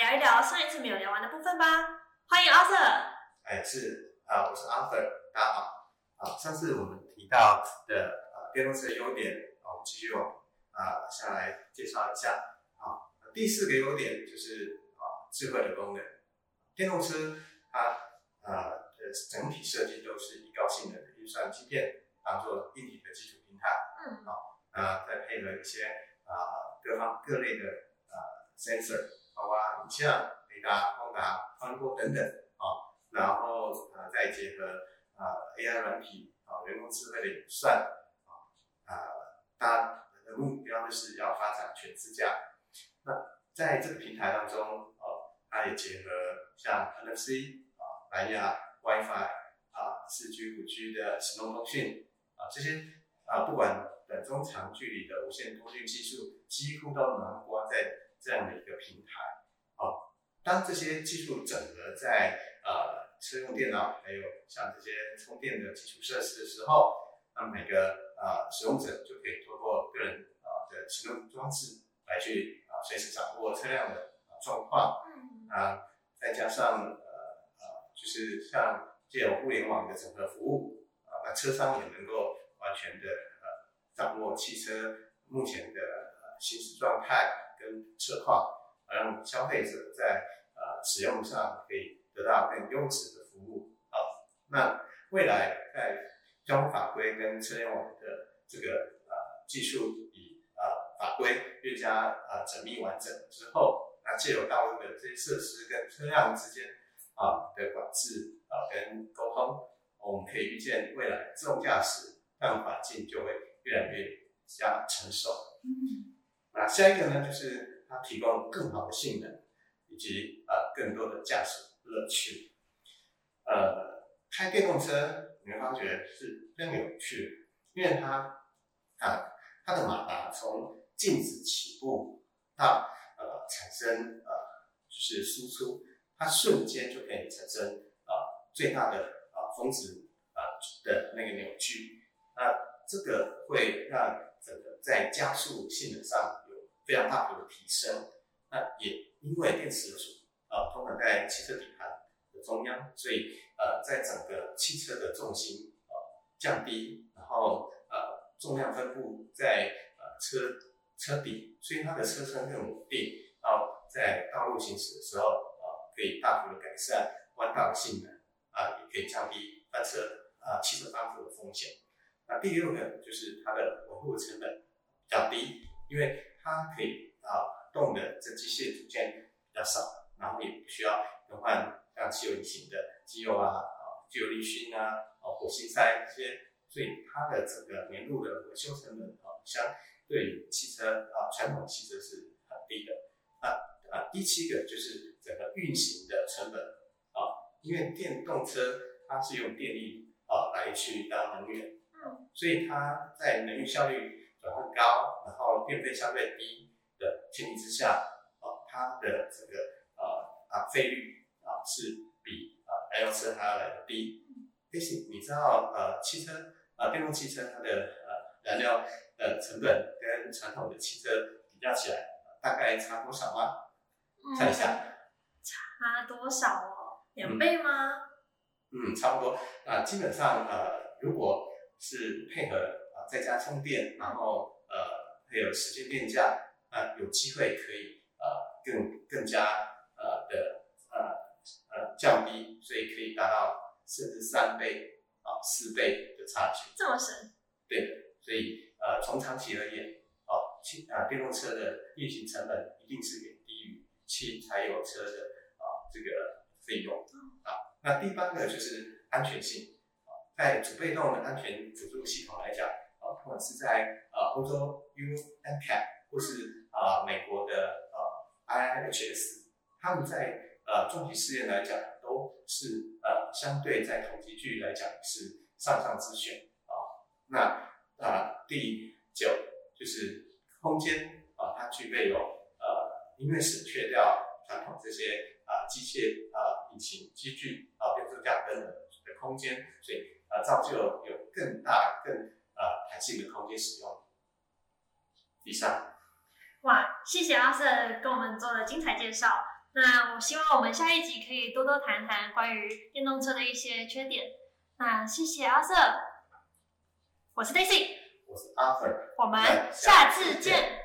聊一聊上一次没有聊完的部分吧。欢迎 Arthur。哎，是啊，我是 Arthur，大家好。啊，上次我们提到的呃电动车的优点，啊，我们继续往啊下来介绍一下。啊，第四个优点就是啊智慧的功能。电动车它啊的整体设计都是以高性能的运算芯片当做硬体的基础平台。嗯。好，那再配合一些啊各方各类的呃 sensor，包括影像、雷达、光达、光波等等啊，然后呃再结合啊 AI 软体啊人工智慧的演算啊啊，它的目标就是要发展全自驾。那在这个平台当中，哦，它也结合像 NFC 啊、蓝牙、WiFi 啊、四 G、五 G 的行动通讯啊这些啊，不管短、中、长距离的无线通讯技术，几乎都囊括在这样的一个平台。好，当这些技术整合在呃车用电脑，还有像这些充电的基础设施的时候，那每个呃使用者就可以通过个人啊的行动装置来去啊随时掌握车辆的啊状况。嗯。啊，再加上呃呃，就是像借有互联网的整合服务啊，那车商也能够完全的呃掌握汽车目前的呃行驶状态跟策划。让消费者在呃使用上可以得到更优质的服务。好，那未来在交通法规跟车联网的这个呃技术与呃法规越加呃缜密完整之后，那借由道路的这些设施跟车辆之间啊的管制啊跟沟通，我们可以预见未来自动驾驶这样环境就会越来越加成熟。嗯。那下一个呢就是。它提供更好的性能，以及呃更多的驾驶乐趣。呃，开电动车你会发觉是非常有趣，因为它啊它的马达从静止起步到呃产生呃就是输出，它瞬间就可以产生呃最大的啊峰值啊的那个扭矩。那这个会让整个在加速性能上有。非常大幅的提升，那也因为电池组呃通常在汽车底盘的中央，所以呃在整个汽车的重心呃降低，然后呃重量分布在呃车车底，所以它的车身更稳定，然后在道路行驶的时候呃可以大幅的改善弯道的性能啊，也可以降低翻车啊汽车翻覆的风险。那第六个就是它的维护成本比较低，因为它可以啊动的这机械组件比较少，然后也不需要更换像汽油引擎的机油啊、啊机油滤芯啊、啊火星塞这些，所以它的整个年度的维修成本啊，相对于汽车啊传统汽车是很低的。那啊第七个就是整个运行的成本啊，因为电动车它是用电力啊来去当能源，所以它在能源效率。转换高，然后电费相对低的前提之下，哦，它的这个呃啊费率啊是比啊燃油车还要来的低。但是你知道呃汽车啊电动汽车它的呃燃料的成本跟传统的汽车比较起来，大概差多少吗？猜一下。差多少哦？两倍吗？嗯，差不多。啊，基本上呃如果是配合啊。在家充电，然后呃还有时间电价，那有机会可以呃更更加呃的呃呃降低，所以可以达到甚至三倍啊四倍的差距。这么神？对的，所以呃从长期而言，哦汽啊电动车的运行成本一定是远低于汽柴油车的啊这个费用啊。那第八个就是安全性啊，在主被动的安全辅助系统来讲。啊不管是在呃欧洲 U N C A P 或是啊美国的呃 I I H S，他们在呃重疾试验来讲，都是呃相对在统计距来讲是上上之选啊。那啊第九就是空间啊，它具备有呃因为省却掉传统这些啊机械啊引擎机具啊变速架等等的空间，所以呃造就有更大更呃，弹性的空间使用。以上。哇，谢谢阿瑟跟我们做的精彩介绍。那我希望我们下一集可以多多谈谈关于电动车的一些缺点。那谢谢阿瑟，我是 Daisy，我是 Arthur，我们下次见。